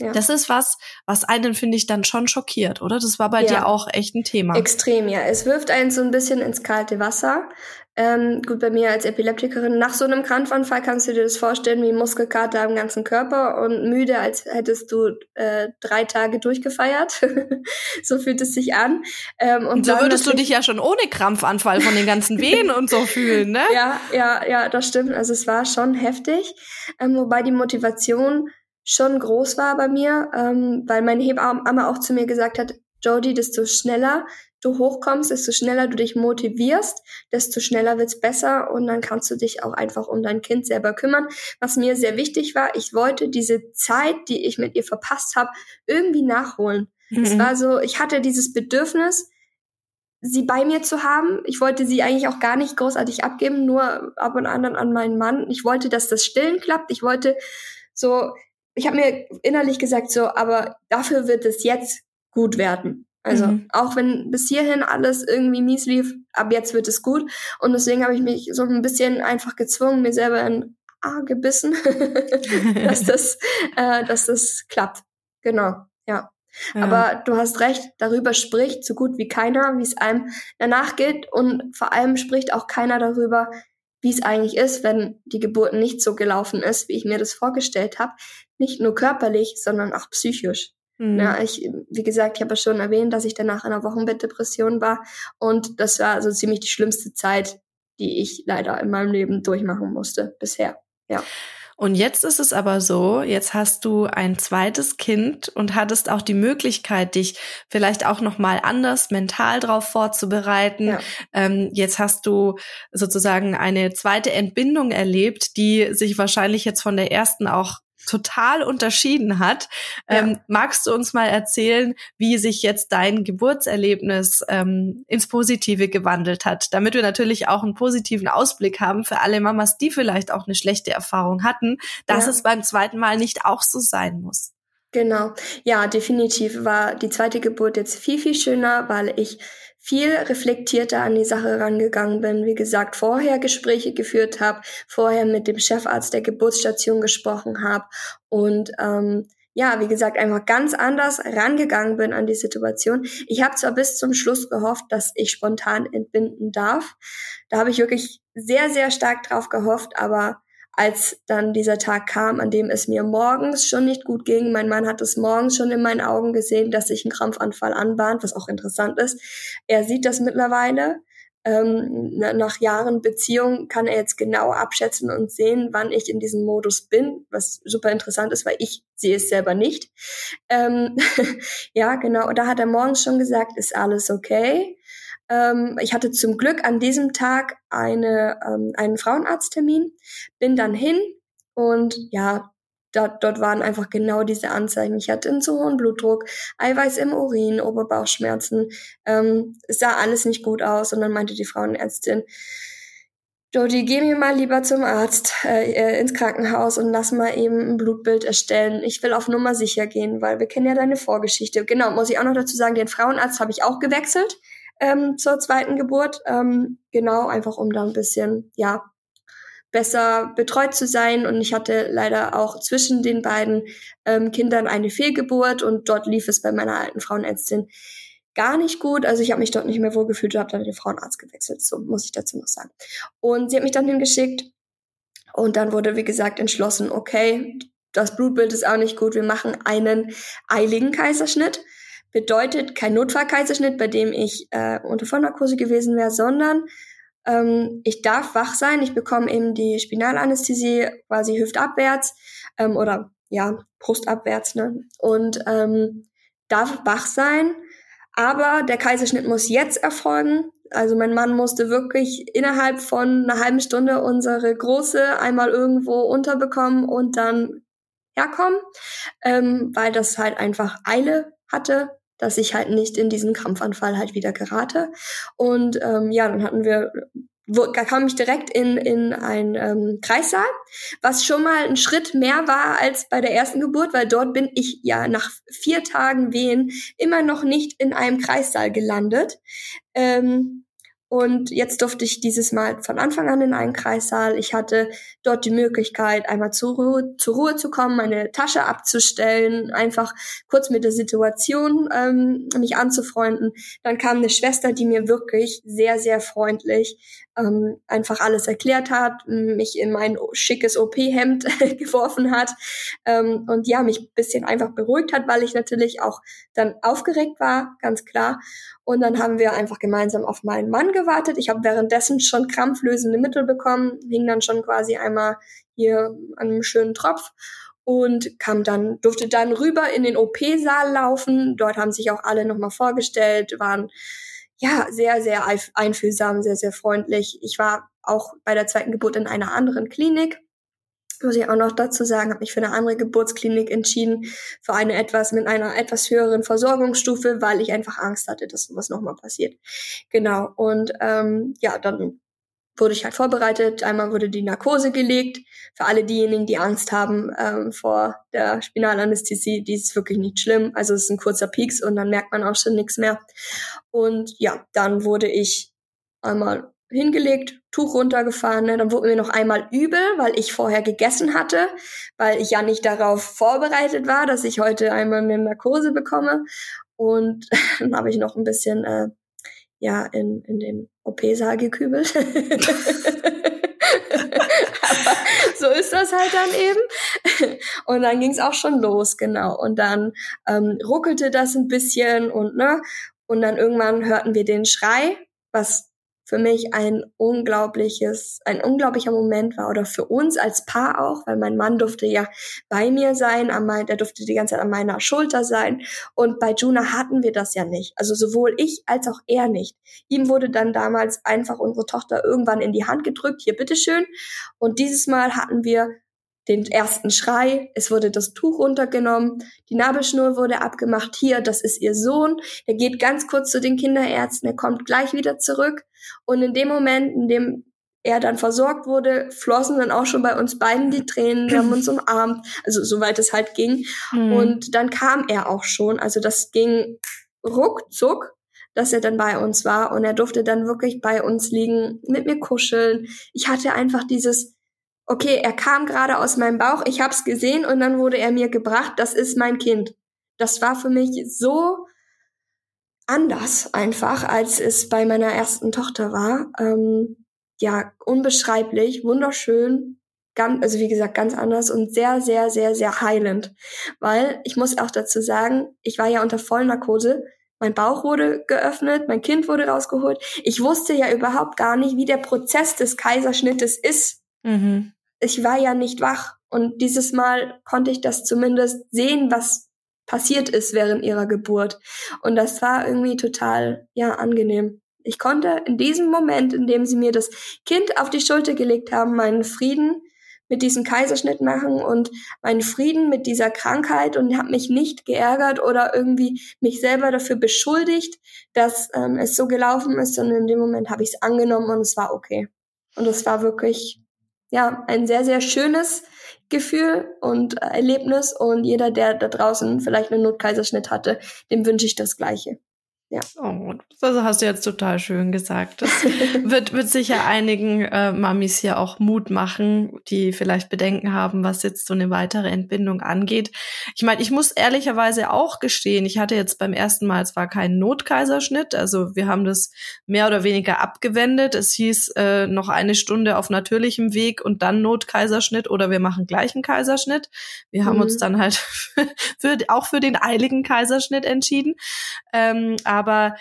ja. Das ist was, was einen, finde ich, dann schon schockiert, oder? Das war bei ja. dir auch echt ein Thema. Extrem, ja. Es wirft einen so ein bisschen ins kalte Wasser. Ähm, gut, bei mir als Epileptikerin, nach so einem Krampfanfall kannst du dir das vorstellen wie Muskelkater am ganzen Körper und müde, als hättest du äh, drei Tage durchgefeiert. <laughs> so fühlt es sich an. Ähm, und, und so würdest du dich ja schon ohne Krampfanfall von den ganzen <laughs> Wehen und so fühlen, ne? Ja, ja, ja, das stimmt. Also es war schon heftig. Ähm, wobei die Motivation schon groß war bei mir, ähm, weil meine Hebamme auch zu mir gesagt hat, Jodie, desto schneller du hochkommst, desto schneller du dich motivierst, desto schneller wird's besser und dann kannst du dich auch einfach um dein Kind selber kümmern. Was mir sehr wichtig war, ich wollte diese Zeit, die ich mit ihr verpasst habe, irgendwie nachholen. Mhm. Es war so, ich hatte dieses Bedürfnis, sie bei mir zu haben. Ich wollte sie eigentlich auch gar nicht großartig abgeben, nur ab und an an meinen Mann. Ich wollte, dass das Stillen klappt. Ich wollte so, ich habe mir innerlich gesagt, so, aber dafür wird es jetzt gut werden. Also mhm. auch wenn bis hierhin alles irgendwie mies lief, ab jetzt wird es gut. Und deswegen habe ich mich so ein bisschen einfach gezwungen, mir selber ein A gebissen, <laughs> dass das, äh, dass das klappt. Genau, ja. ja. Aber du hast recht, darüber spricht so gut wie keiner, wie es einem danach geht. Und vor allem spricht auch keiner darüber, wie es eigentlich ist, wenn die Geburt nicht so gelaufen ist, wie ich mir das vorgestellt habe. Nicht nur körperlich, sondern auch psychisch. Mhm. Ja, ich, wie gesagt, ich habe ja schon erwähnt, dass ich danach in einer Wochenbettdepression war. Und das war so ziemlich die schlimmste Zeit, die ich leider in meinem Leben durchmachen musste bisher. Ja. Und jetzt ist es aber so, jetzt hast du ein zweites Kind und hattest auch die Möglichkeit, dich vielleicht auch noch mal anders mental darauf vorzubereiten. Ja. Ähm, jetzt hast du sozusagen eine zweite Entbindung erlebt, die sich wahrscheinlich jetzt von der ersten auch total unterschieden hat. Ja. Ähm, magst du uns mal erzählen, wie sich jetzt dein Geburtserlebnis ähm, ins Positive gewandelt hat, damit wir natürlich auch einen positiven Ausblick haben für alle Mamas, die vielleicht auch eine schlechte Erfahrung hatten, dass ja. es beim zweiten Mal nicht auch so sein muss. Genau. Ja, definitiv war die zweite Geburt jetzt viel, viel schöner, weil ich viel reflektierter an die Sache rangegangen bin. Wie gesagt, vorher Gespräche geführt habe, vorher mit dem Chefarzt der Geburtsstation gesprochen habe und ähm, ja, wie gesagt, einfach ganz anders rangegangen bin an die Situation. Ich habe zwar bis zum Schluss gehofft, dass ich spontan entbinden darf. Da habe ich wirklich sehr, sehr stark drauf gehofft, aber als dann dieser Tag kam, an dem es mir morgens schon nicht gut ging. Mein Mann hat es morgens schon in meinen Augen gesehen, dass sich ein Krampfanfall anbahnt, was auch interessant ist. Er sieht das mittlerweile. Ähm, nach Jahren Beziehung kann er jetzt genau abschätzen und sehen, wann ich in diesem Modus bin, was super interessant ist, weil ich sehe es selber nicht. Ähm, <laughs> ja, genau. Und da hat er morgens schon gesagt, ist alles okay. Ähm, ich hatte zum Glück an diesem Tag eine, ähm, einen Frauenarzttermin, bin dann hin und ja, dort, dort waren einfach genau diese Anzeichen. Ich hatte einen zu hohen Blutdruck, Eiweiß im Urin, Oberbauchschmerzen. Ähm, es sah alles nicht gut aus und dann meinte die Frauenärztin, Jody, geh mir mal lieber zum Arzt äh, äh, ins Krankenhaus und lass mal eben ein Blutbild erstellen. Ich will auf Nummer sicher gehen, weil wir kennen ja deine Vorgeschichte. Genau, muss ich auch noch dazu sagen, den Frauenarzt habe ich auch gewechselt ähm, zur zweiten Geburt. Ähm, genau, einfach um da ein bisschen, ja, besser betreut zu sein. Und ich hatte leider auch zwischen den beiden ähm, Kindern eine Fehlgeburt und dort lief es bei meiner alten Frauenärztin gar nicht gut. Also ich habe mich dort nicht mehr wohlgefühlt und habe dann den Frauenarzt gewechselt. So muss ich dazu noch sagen. Und sie hat mich dann hingeschickt und dann wurde, wie gesagt, entschlossen, okay, das Blutbild ist auch nicht gut, wir machen einen eiligen Kaiserschnitt bedeutet kein Notfallkaiserschnitt, bei dem ich äh, unter Vollnarkose gewesen wäre, sondern ähm, ich darf wach sein. Ich bekomme eben die Spinalanästhesie quasi hüftabwärts ähm, oder ja, brustabwärts. Ne? Und ähm, darf wach sein. Aber der Kaiserschnitt muss jetzt erfolgen. Also mein Mann musste wirklich innerhalb von einer halben Stunde unsere Große einmal irgendwo unterbekommen und dann herkommen, ähm, weil das halt einfach Eile hatte, dass ich halt nicht in diesen Krampfanfall halt wieder gerate. Und ähm, ja, dann hatten wir wo, kam ich direkt in, in ein ähm, Kreissaal, was schon mal ein Schritt mehr war als bei der ersten Geburt, weil dort bin ich ja nach vier Tagen Wehen immer noch nicht in einem Kreissaal gelandet. Ähm, und jetzt durfte ich dieses Mal von Anfang an in einen Kreissaal. Ich hatte dort die Möglichkeit, einmal zur Ruhe, zur Ruhe zu kommen, meine Tasche abzustellen, einfach kurz mit der Situation ähm, mich anzufreunden. Dann kam eine Schwester, die mir wirklich sehr, sehr freundlich ähm, einfach alles erklärt hat, mich in mein schickes OP-Hemd <laughs> geworfen hat ähm, und ja, mich bisschen einfach beruhigt hat, weil ich natürlich auch dann aufgeregt war, ganz klar. Und dann haben wir einfach gemeinsam auf meinen Mann gewartet. Ich habe währenddessen schon krampflösende Mittel bekommen, hing dann schon quasi einmal hier an einem schönen Tropf und kam dann, durfte dann rüber in den OP-Saal laufen. Dort haben sich auch alle nochmal vorgestellt, waren ja, sehr, sehr einfühlsam, sehr, sehr freundlich. Ich war auch bei der zweiten Geburt in einer anderen Klinik. Muss ich auch noch dazu sagen, habe mich für eine andere Geburtsklinik entschieden, für eine etwas mit einer etwas höheren Versorgungsstufe, weil ich einfach Angst hatte, dass sowas nochmal passiert. Genau. Und ähm, ja, dann wurde ich halt vorbereitet. Einmal wurde die Narkose gelegt. Für alle diejenigen, die Angst haben ähm, vor der Spinalanästhesie, die ist wirklich nicht schlimm. Also es ist ein kurzer Peaks und dann merkt man auch schon nichts mehr. Und ja, dann wurde ich einmal hingelegt, Tuch runtergefahren, ne? dann wurde mir noch einmal übel, weil ich vorher gegessen hatte, weil ich ja nicht darauf vorbereitet war, dass ich heute einmal eine Narkose bekomme. Und <laughs> dann habe ich noch ein bisschen äh, ja in, in den OP-Saal gekübelt. <laughs> Aber so ist das halt dann eben. Und dann ging es auch schon los, genau. Und dann ähm, ruckelte das ein bisschen und ne, und dann irgendwann hörten wir den Schrei, was für mich ein unglaubliches, ein unglaublicher Moment war oder für uns als Paar auch, weil mein Mann durfte ja bei mir sein, an der durfte die ganze Zeit an meiner Schulter sein und bei Juna hatten wir das ja nicht. Also sowohl ich als auch er nicht. Ihm wurde dann damals einfach unsere Tochter irgendwann in die Hand gedrückt, hier bitteschön. Und dieses Mal hatten wir den ersten Schrei, es wurde das Tuch runtergenommen, die Nabelschnur wurde abgemacht, hier, das ist ihr Sohn, der geht ganz kurz zu den Kinderärzten, er kommt gleich wieder zurück. Und in dem Moment, in dem er dann versorgt wurde, flossen dann auch schon bei uns beiden die Tränen, wir haben uns <laughs> umarmt, also soweit es halt ging. Mhm. und dann kam er auch schon, also das ging ruckzuck, dass er dann bei uns war. Und er durfte dann wirklich bei uns liegen, mit mir kuscheln. Ich hatte einfach dieses okay, er kam gerade aus meinem Bauch, ich hab's gesehen und dann wurde er mir gebracht, das ist mein Kind. Das war für mich so anders einfach, als es bei meiner ersten Tochter war. Ähm, ja, unbeschreiblich, wunderschön, ganz, also wie gesagt, ganz anders und sehr, sehr, sehr, sehr heilend. Weil ich muss auch dazu sagen, ich war ja unter Vollnarkose. Mein Bauch wurde geöffnet, mein Kind wurde rausgeholt. Ich wusste ja überhaupt gar nicht, wie der Prozess des Kaiserschnittes ist. Mhm ich war ja nicht wach. Und dieses Mal konnte ich das zumindest sehen, was passiert ist während ihrer Geburt. Und das war irgendwie total, ja, angenehm. Ich konnte in diesem Moment, in dem sie mir das Kind auf die Schulter gelegt haben, meinen Frieden mit diesem Kaiserschnitt machen und meinen Frieden mit dieser Krankheit und habe mich nicht geärgert oder irgendwie mich selber dafür beschuldigt, dass ähm, es so gelaufen ist, sondern in dem Moment habe ich es angenommen und es war okay. Und es war wirklich ja, ein sehr, sehr schönes Gefühl und Erlebnis und jeder, der da draußen vielleicht einen Notkaiserschnitt hatte, dem wünsche ich das Gleiche. Ja. Oh, das hast du jetzt total schön gesagt. Das <laughs> wird, wird sicher einigen äh, Mamis hier auch Mut machen, die vielleicht Bedenken haben, was jetzt so eine weitere Entbindung angeht. Ich meine, ich muss ehrlicherweise auch gestehen, ich hatte jetzt beim ersten Mal zwar keinen Notkaiserschnitt, also wir haben das mehr oder weniger abgewendet. Es hieß äh, noch eine Stunde auf natürlichem Weg und dann Notkaiserschnitt oder wir machen gleich einen Kaiserschnitt. Wir mhm. haben uns dann halt <laughs> für, auch für den eiligen Kaiserschnitt entschieden. Ähm, aber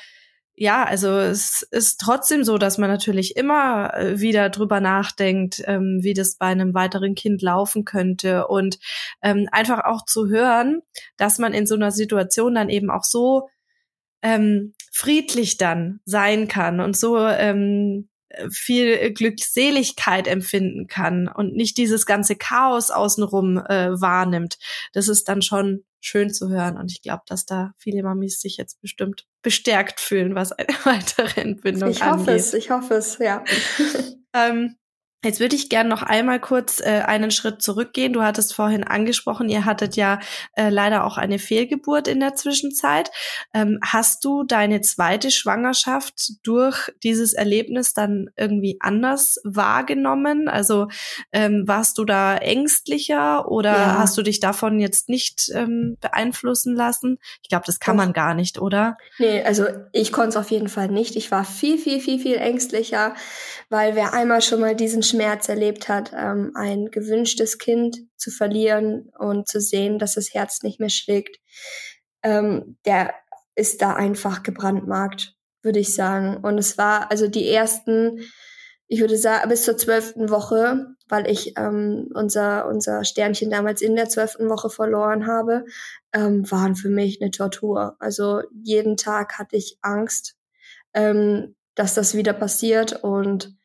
ja, also es ist trotzdem so, dass man natürlich immer äh, wieder drüber nachdenkt, ähm, wie das bei einem weiteren Kind laufen könnte. Und ähm, einfach auch zu hören, dass man in so einer Situation dann eben auch so ähm, friedlich dann sein kann und so ähm, viel Glückseligkeit empfinden kann und nicht dieses ganze Chaos außenrum äh, wahrnimmt. Das ist dann schon schön zu hören und ich glaube, dass da viele Mamis sich jetzt bestimmt bestärkt fühlen, was eine <laughs> weitere Entbindung angeht. Ich hoffe es, ich hoffe es, ja. ähm, Jetzt würde ich gern noch einmal kurz äh, einen Schritt zurückgehen. Du hattest vorhin angesprochen, ihr hattet ja äh, leider auch eine Fehlgeburt in der Zwischenzeit. Ähm, hast du deine zweite Schwangerschaft durch dieses Erlebnis dann irgendwie anders wahrgenommen? Also ähm, warst du da ängstlicher oder ja. hast du dich davon jetzt nicht ähm, beeinflussen lassen? Ich glaube, das kann man gar nicht, oder? Nee, also ich konnte es auf jeden Fall nicht. Ich war viel, viel, viel, viel ängstlicher, weil wer einmal schon mal diesen Schmerz erlebt hat, ähm, ein gewünschtes Kind zu verlieren und zu sehen, dass das Herz nicht mehr schlägt, ähm, der ist da einfach gebrandmarkt, würde ich sagen. Und es war also die ersten, ich würde sagen, bis zur zwölften Woche, weil ich ähm, unser, unser Sternchen damals in der zwölften Woche verloren habe, ähm, waren für mich eine Tortur. Also jeden Tag hatte ich Angst, ähm, dass das wieder passiert und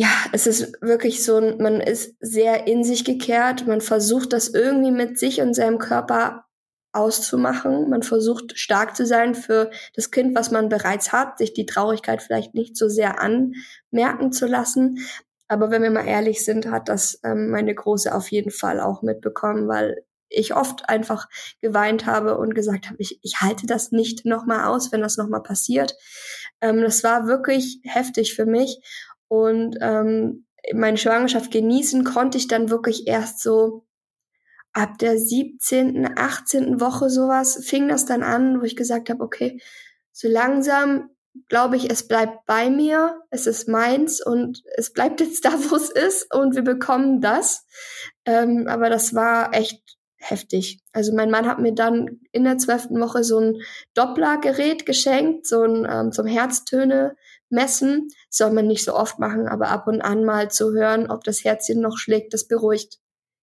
ja, es ist wirklich so, man ist sehr in sich gekehrt. Man versucht das irgendwie mit sich und seinem Körper auszumachen. Man versucht stark zu sein für das Kind, was man bereits hat, sich die Traurigkeit vielleicht nicht so sehr anmerken zu lassen. Aber wenn wir mal ehrlich sind, hat das ähm, meine Große auf jeden Fall auch mitbekommen, weil ich oft einfach geweint habe und gesagt habe, ich, ich halte das nicht nochmal aus, wenn das nochmal passiert. Ähm, das war wirklich heftig für mich. Und ähm, meine Schwangerschaft genießen konnte ich dann wirklich erst so ab der 17., 18. Woche sowas, fing das dann an, wo ich gesagt habe, okay, so langsam glaube ich, es bleibt bei mir, es ist meins und es bleibt jetzt da, wo es ist und wir bekommen das. Ähm, aber das war echt heftig. Also mein Mann hat mir dann in der zwölften Woche so ein Dopplergerät geschenkt, so ein ähm, zum Herztöne messen. Soll man nicht so oft machen, aber ab und an mal zu hören, ob das Herzchen noch schlägt, das beruhigt.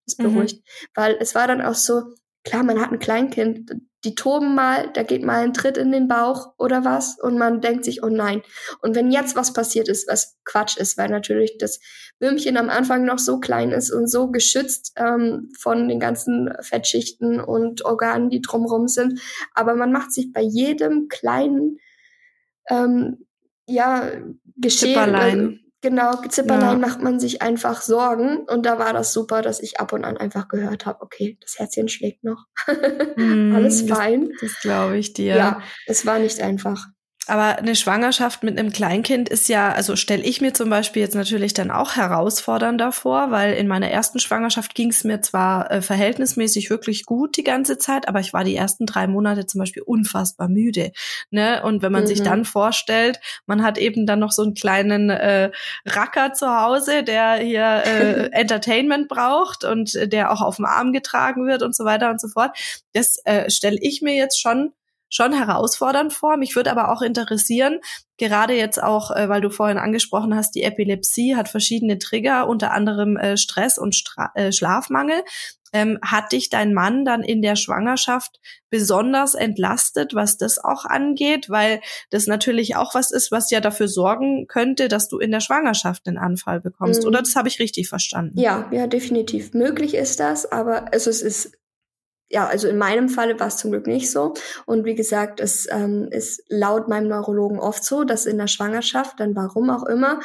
Das mhm. beruhigt. Mhm. Weil es war dann auch so, klar, man hat ein Kleinkind, die toben mal, da geht mal ein Tritt in den Bauch oder was und man denkt sich, oh nein. Und wenn jetzt was passiert ist, was Quatsch ist, weil natürlich das Würmchen am Anfang noch so klein ist und so geschützt ähm, von den ganzen Fettschichten und Organen, die drumrum sind, aber man macht sich bei jedem kleinen ähm, ja, Geschehen. Zipperlein. Genau, Zipperlein ja. macht man sich einfach Sorgen. Und da war das super, dass ich ab und an einfach gehört habe, okay, das Herzchen schlägt noch. Mm, <laughs> Alles fein. Das, das glaube ich dir. Ja, es war nicht einfach. Aber eine Schwangerschaft mit einem Kleinkind ist ja, also stelle ich mir zum Beispiel jetzt natürlich dann auch herausfordernder vor, weil in meiner ersten Schwangerschaft ging es mir zwar äh, verhältnismäßig wirklich gut die ganze Zeit, aber ich war die ersten drei Monate zum Beispiel unfassbar müde. Ne? Und wenn man mhm. sich dann vorstellt, man hat eben dann noch so einen kleinen äh, Racker zu Hause, der hier äh, <laughs> Entertainment braucht und äh, der auch auf dem Arm getragen wird und so weiter und so fort. Das äh, stelle ich mir jetzt schon schon herausfordernd vor. Mich würde aber auch interessieren, gerade jetzt auch, äh, weil du vorhin angesprochen hast, die Epilepsie hat verschiedene Trigger, unter anderem äh, Stress und Stra äh, Schlafmangel. Ähm, hat dich dein Mann dann in der Schwangerschaft besonders entlastet, was das auch angeht, weil das natürlich auch was ist, was ja dafür sorgen könnte, dass du in der Schwangerschaft einen Anfall bekommst. Mhm. Oder das habe ich richtig verstanden? Ja, ja, definitiv. Möglich ist das, aber also es ist ja, also in meinem Falle war es zum Glück nicht so. Und wie gesagt, es ähm, ist laut meinem Neurologen oft so, dass in der Schwangerschaft, dann warum auch immer,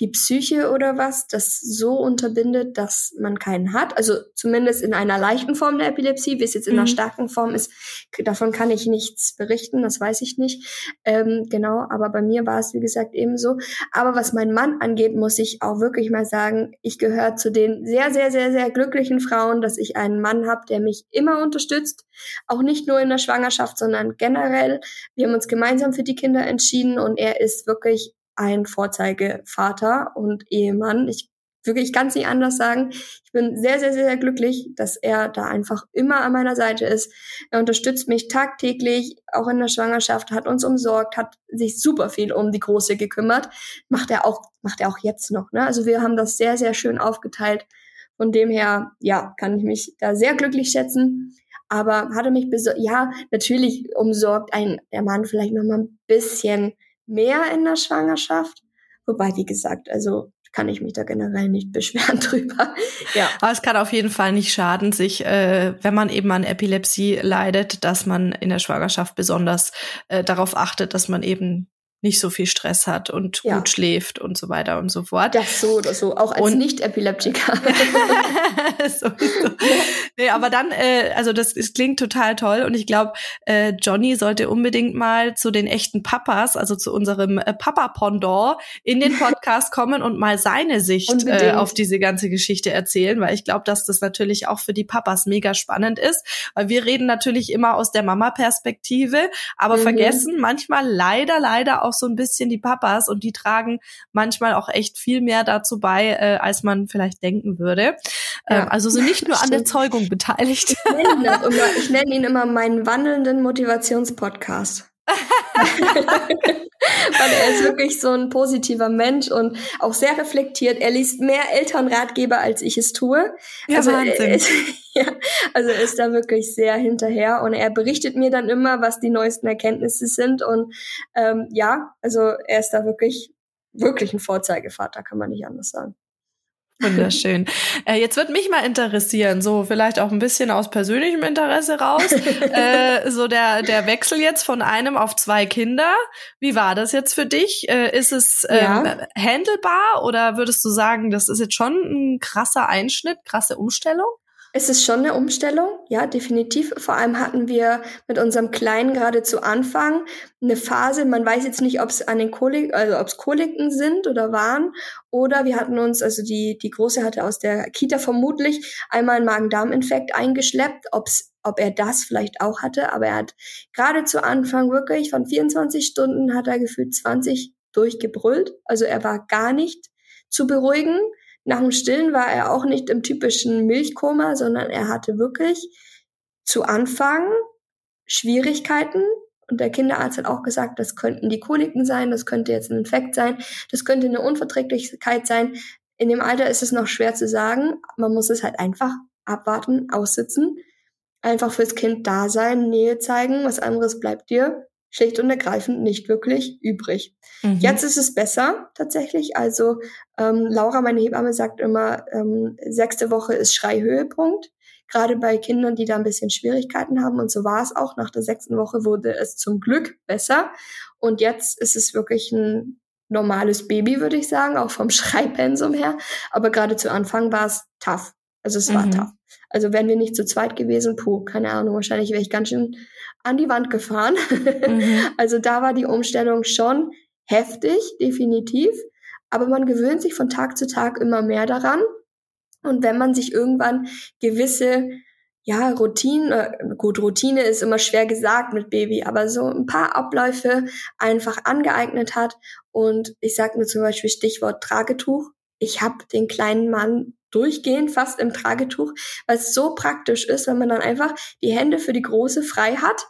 die Psyche oder was das so unterbindet, dass man keinen hat. Also zumindest in einer leichten Form der Epilepsie, wie es jetzt in mhm. einer starken Form ist, davon kann ich nichts berichten, das weiß ich nicht. Ähm, genau, aber bei mir war es, wie gesagt, ebenso. Aber was mein Mann angeht, muss ich auch wirklich mal sagen, ich gehöre zu den sehr, sehr, sehr, sehr glücklichen Frauen, dass ich einen Mann habe, der mich immer unterstützt. Auch nicht nur in der Schwangerschaft, sondern generell. Wir haben uns gemeinsam für die Kinder entschieden und er ist wirklich ein Vorzeigevater und Ehemann. Ich wirklich, ich kann es nicht anders sagen. Ich bin sehr, sehr, sehr glücklich, dass er da einfach immer an meiner Seite ist. Er unterstützt mich tagtäglich, auch in der Schwangerschaft, hat uns umsorgt, hat sich super viel um die Große gekümmert. Macht er auch, macht er auch jetzt noch. Ne? Also wir haben das sehr, sehr schön aufgeteilt. Von dem her, ja, kann ich mich da sehr glücklich schätzen. Aber hatte mich besorgt, ja, natürlich umsorgt ein der Mann vielleicht noch mal ein bisschen mehr in der Schwangerschaft. Wobei, wie gesagt, also kann ich mich da generell nicht <laughs> beschweren drüber. Ja. Aber es kann auf jeden Fall nicht schaden, sich, äh, wenn man eben an Epilepsie leidet, dass man in der Schwangerschaft besonders äh, darauf achtet, dass man eben nicht so viel Stress hat und ja. gut schläft und so weiter und so fort. Das so oder so, auch als Nicht-Epileptiker. <laughs> so, so. Nee, aber dann, äh, also das, das klingt total toll und ich glaube, äh, Johnny sollte unbedingt mal zu den echten Papas, also zu unserem äh, Papa-Pendant in den Podcast kommen und mal seine Sicht äh, auf diese ganze Geschichte erzählen, weil ich glaube, dass das natürlich auch für die Papas mega spannend ist, weil wir reden natürlich immer aus der Mama-Perspektive, aber mhm. vergessen manchmal leider, leider auch so ein bisschen die Papas und die tragen manchmal auch echt viel mehr dazu bei, äh, als man vielleicht denken würde. Ja, ähm, also so nicht nur an der Zeugung beteiligt. Ich nenne immer, ich nenne ihn immer meinen wandelnden Motivationspodcast. <laughs> Weil er ist wirklich so ein positiver Mensch und auch sehr reflektiert. Er liest mehr Elternratgeber, als ich es tue. Ja, also, Wahnsinn. Ist, <laughs> ja, also er ist da wirklich sehr hinterher und er berichtet mir dann immer, was die neuesten Erkenntnisse sind. Und ähm, ja, also er ist da wirklich, wirklich ein Vorzeigevater, kann man nicht anders sagen. Wunderschön. Äh, jetzt wird mich mal interessieren, so vielleicht auch ein bisschen aus persönlichem Interesse raus, <laughs> äh, so der, der Wechsel jetzt von einem auf zwei Kinder. Wie war das jetzt für dich? Äh, ist es ähm, ja. handelbar oder würdest du sagen, das ist jetzt schon ein krasser Einschnitt, krasse Umstellung? Es ist schon eine Umstellung, ja, definitiv. Vor allem hatten wir mit unserem Kleinen gerade zu Anfang eine Phase, man weiß jetzt nicht, ob es an den Kolik, also ob es Koliken sind oder waren, oder wir hatten uns, also die, die Große hatte aus der Kita vermutlich einmal einen Magen-Darm-Infekt eingeschleppt, ob's, ob er das vielleicht auch hatte, aber er hat gerade zu Anfang wirklich von 24 Stunden hat er gefühlt 20 durchgebrüllt. Also er war gar nicht zu beruhigen. Nach dem Stillen war er auch nicht im typischen Milchkoma, sondern er hatte wirklich zu Anfang Schwierigkeiten. Und der Kinderarzt hat auch gesagt, das könnten die Koliken sein, das könnte jetzt ein Infekt sein, das könnte eine Unverträglichkeit sein. In dem Alter ist es noch schwer zu sagen. Man muss es halt einfach abwarten, aussitzen, einfach fürs Kind da sein, Nähe zeigen, was anderes bleibt dir schlicht und ergreifend nicht wirklich übrig. Mhm. Jetzt ist es besser tatsächlich. Also ähm, Laura, meine Hebamme, sagt immer, ähm, sechste Woche ist Schreihöhepunkt. Gerade bei Kindern, die da ein bisschen Schwierigkeiten haben. Und so war es auch. Nach der sechsten Woche wurde es zum Glück besser. Und jetzt ist es wirklich ein normales Baby, würde ich sagen, auch vom <laughs> Schreibpensum her. Aber gerade zu Anfang war es tough. Also es war mhm. tough. Also wären wir nicht zu zweit gewesen, puh, keine Ahnung, wahrscheinlich wäre ich ganz schön an die Wand gefahren. <laughs> Mhm. Also da war die Umstellung schon heftig, definitiv. Aber man gewöhnt sich von Tag zu Tag immer mehr daran. Und wenn man sich irgendwann gewisse ja, Routine, gut, Routine ist immer schwer gesagt mit Baby, aber so ein paar Abläufe einfach angeeignet hat. Und ich sage nur zum Beispiel Stichwort Tragetuch. Ich habe den kleinen Mann durchgehend fast im Tragetuch, weil es so praktisch ist, wenn man dann einfach die Hände für die Große frei hat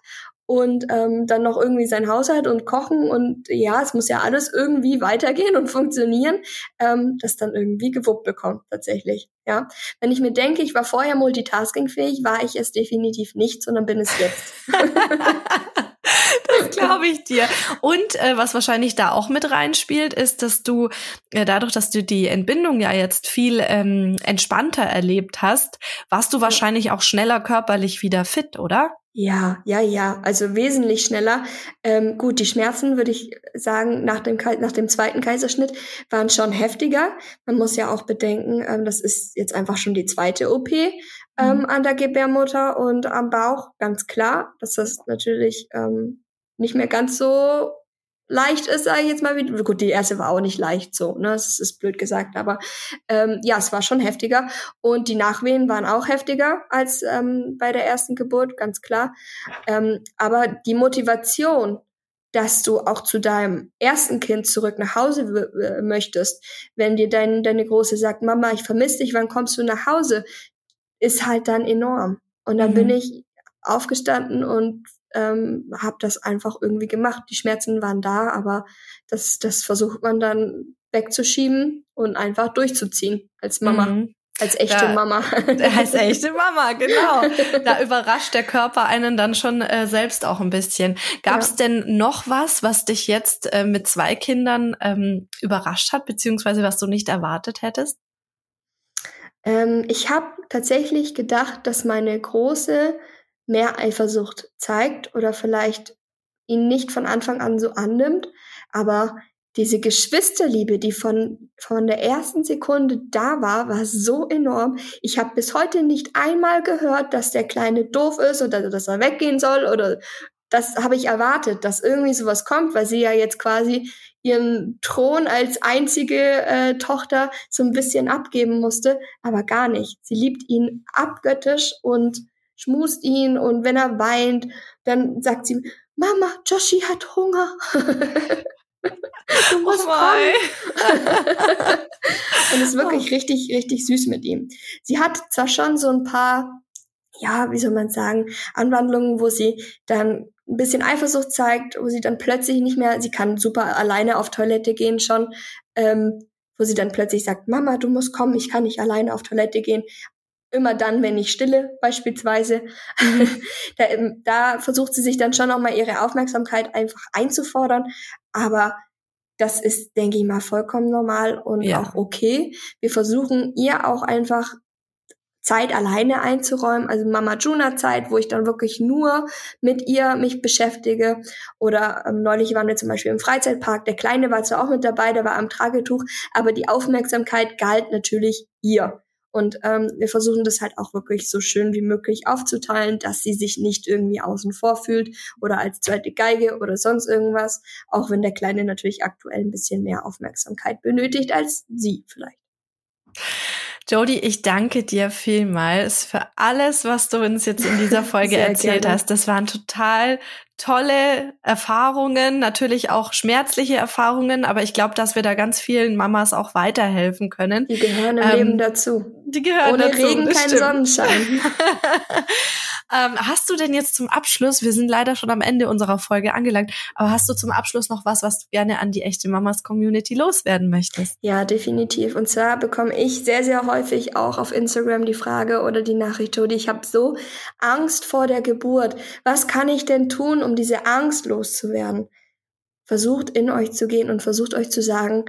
und ähm, dann noch irgendwie sein Haushalt und kochen und ja, es muss ja alles irgendwie weitergehen und funktionieren, ähm, das dann irgendwie gewuppt bekommt tatsächlich. Ja, wenn ich mir denke, ich war vorher multitaskingfähig, war ich es definitiv nicht, sondern bin es jetzt. <laughs> <laughs> Das glaube ich dir. Und äh, was wahrscheinlich da auch mit reinspielt, ist, dass du äh, dadurch, dass du die Entbindung ja jetzt viel ähm, entspannter erlebt hast, warst du wahrscheinlich auch schneller körperlich wieder fit, oder? Ja, ja, ja, also wesentlich schneller. Ähm, gut, die Schmerzen, würde ich sagen, nach dem, nach dem zweiten Kaiserschnitt waren schon heftiger. Man muss ja auch bedenken, ähm, das ist jetzt einfach schon die zweite OP ähm, mhm. an der Gebärmutter und am Bauch, ganz klar, dass das natürlich ähm, nicht mehr ganz so leicht ist, sage ich jetzt mal wieder. Gut, die erste war auch nicht leicht so, ne? Das ist blöd gesagt, aber ähm, ja, es war schon heftiger. Und die Nachwehen waren auch heftiger als ähm, bei der ersten Geburt, ganz klar. Ähm, aber die Motivation, dass du auch zu deinem ersten Kind zurück nach Hause möchtest. Wenn dir dein, deine Große sagt, Mama, ich vermisse dich, wann kommst du nach Hause? Ist halt dann enorm. Und dann mhm. bin ich aufgestanden und ähm, habe das einfach irgendwie gemacht. Die Schmerzen waren da, aber das, das versucht man dann wegzuschieben und einfach durchzuziehen als Mama. Mhm. Als echte da, Mama. <laughs> Als echte Mama, genau. Da überrascht der Körper einen dann schon äh, selbst auch ein bisschen. Gab es ja. denn noch was, was dich jetzt äh, mit zwei Kindern ähm, überrascht hat, beziehungsweise was du nicht erwartet hättest? Ähm, ich habe tatsächlich gedacht, dass meine große mehr Eifersucht zeigt oder vielleicht ihn nicht von Anfang an so annimmt, aber diese Geschwisterliebe, die von, von der ersten Sekunde da war, war so enorm. Ich habe bis heute nicht einmal gehört, dass der Kleine doof ist oder dass er weggehen soll oder das habe ich erwartet, dass irgendwie sowas kommt, weil sie ja jetzt quasi ihren Thron als einzige äh, Tochter so ein bisschen abgeben musste, aber gar nicht. Sie liebt ihn abgöttisch und schmust ihn und wenn er weint, dann sagt sie, Mama, Joshi hat Hunger. <laughs> du musst oh kommen. <laughs> und ist wirklich oh. richtig, richtig süß mit ihm. Sie hat zwar schon so ein paar, ja, wie soll man sagen, Anwandlungen, wo sie dann ein bisschen Eifersucht zeigt, wo sie dann plötzlich nicht mehr, sie kann super alleine auf Toilette gehen schon, ähm, wo sie dann plötzlich sagt, Mama, du musst kommen, ich kann nicht alleine auf Toilette gehen. Immer dann, wenn ich stille, beispielsweise. Mhm. <laughs> da, ähm, da versucht sie sich dann schon nochmal ihre Aufmerksamkeit einfach einzufordern. Aber das ist, denke ich mal, vollkommen normal und ja. auch okay. Wir versuchen ihr auch einfach Zeit alleine einzuräumen, also Mama Juna Zeit, wo ich dann wirklich nur mit ihr mich beschäftige. Oder ähm, neulich waren wir zum Beispiel im Freizeitpark. Der Kleine war zwar auch mit dabei, der war am Tragetuch, aber die Aufmerksamkeit galt natürlich ihr. Und ähm, wir versuchen das halt auch wirklich so schön wie möglich aufzuteilen, dass sie sich nicht irgendwie außen vor fühlt oder als zweite Geige oder sonst irgendwas, auch wenn der Kleine natürlich aktuell ein bisschen mehr Aufmerksamkeit benötigt als sie vielleicht. Jody, ich danke dir vielmals für alles, was du uns jetzt in dieser <laughs> Folge erzählt gerne. hast. Das waren total tolle Erfahrungen, natürlich auch schmerzliche Erfahrungen, aber ich glaube, dass wir da ganz vielen Mamas auch weiterhelfen können. Die gehören im ähm, Leben dazu. Die gehören Ohne dazu. Regen kein stimmt. Sonnenschein. <laughs> ähm, hast du denn jetzt zum Abschluss, wir sind leider schon am Ende unserer Folge angelangt, aber hast du zum Abschluss noch was, was du gerne an die echte Mamas Community loswerden möchtest? Ja, definitiv. Und zwar bekomme ich sehr, sehr häufig auch auf Instagram die Frage oder die Nachricht, Jodi, ich habe so Angst vor der Geburt. Was kann ich denn tun, um diese Angst loszuwerden? Versucht in euch zu gehen und versucht euch zu sagen,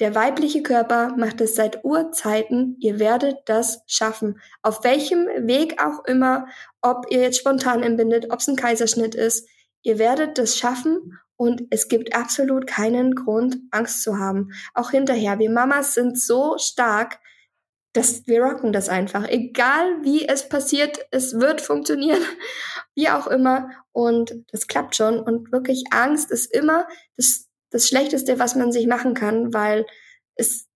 der weibliche Körper macht es seit Urzeiten. Ihr werdet das schaffen. Auf welchem Weg auch immer, ob ihr jetzt spontan entbindet, ob es ein Kaiserschnitt ist. Ihr werdet das schaffen und es gibt absolut keinen Grund, Angst zu haben. Auch hinterher. Wir Mamas sind so stark, dass wir rocken das einfach. Egal wie es passiert, es wird funktionieren. <laughs> Wie auch immer. Und das klappt schon. Und wirklich Angst ist immer das das Schlechteste, was man sich machen kann, weil es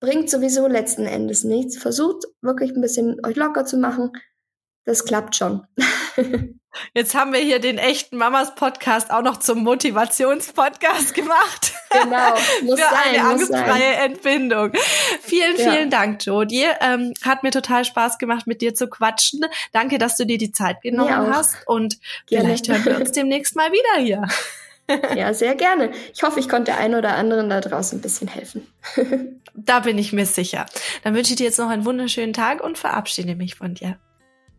bringt sowieso letzten Endes nichts. Versucht wirklich ein bisschen euch locker zu machen. Das klappt schon. <laughs> Jetzt haben wir hier den echten Mamas Podcast auch noch zum Motivationspodcast gemacht. Genau. <laughs> Muss Für sein, eine angstfreie Entbindung. Vielen, ja. vielen Dank, Jodie. Ähm, hat mir total Spaß gemacht, mit dir zu quatschen. Danke, dass du dir die Zeit genommen hast. Und Gerne. vielleicht hören wir uns <laughs> demnächst mal wieder hier. Ja, sehr gerne. Ich hoffe, ich konnte ein oder anderen da draußen ein bisschen helfen. da bin ich mir sicher. Dann wünsche ich dir jetzt noch einen wunderschönen Tag und verabschiede mich von dir.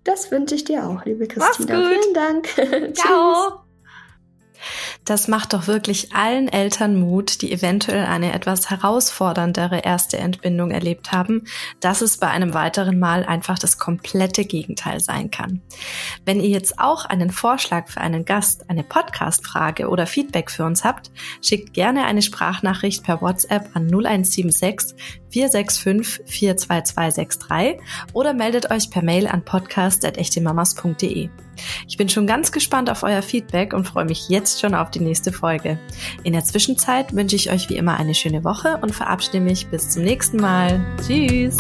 Das wünsche ich dir auch, liebe Christina. Mach's gut. Vielen Dank. <laughs> Ciao. Das macht doch wirklich allen Eltern Mut, die eventuell eine etwas herausforderndere erste Entbindung erlebt haben, dass es bei einem weiteren Mal einfach das komplette Gegenteil sein kann. Wenn ihr jetzt auch einen Vorschlag für einen Gast, eine Podcast-Frage oder Feedback für uns habt, schickt gerne eine Sprachnachricht per WhatsApp an 0176 465 42263 oder meldet euch per Mail an podcast.echtemamas.de. Ich bin schon ganz gespannt auf euer Feedback und freue mich jetzt schon auf die nächste Folge. In der Zwischenzeit wünsche ich euch wie immer eine schöne Woche und verabschiede mich bis zum nächsten Mal. Tschüss!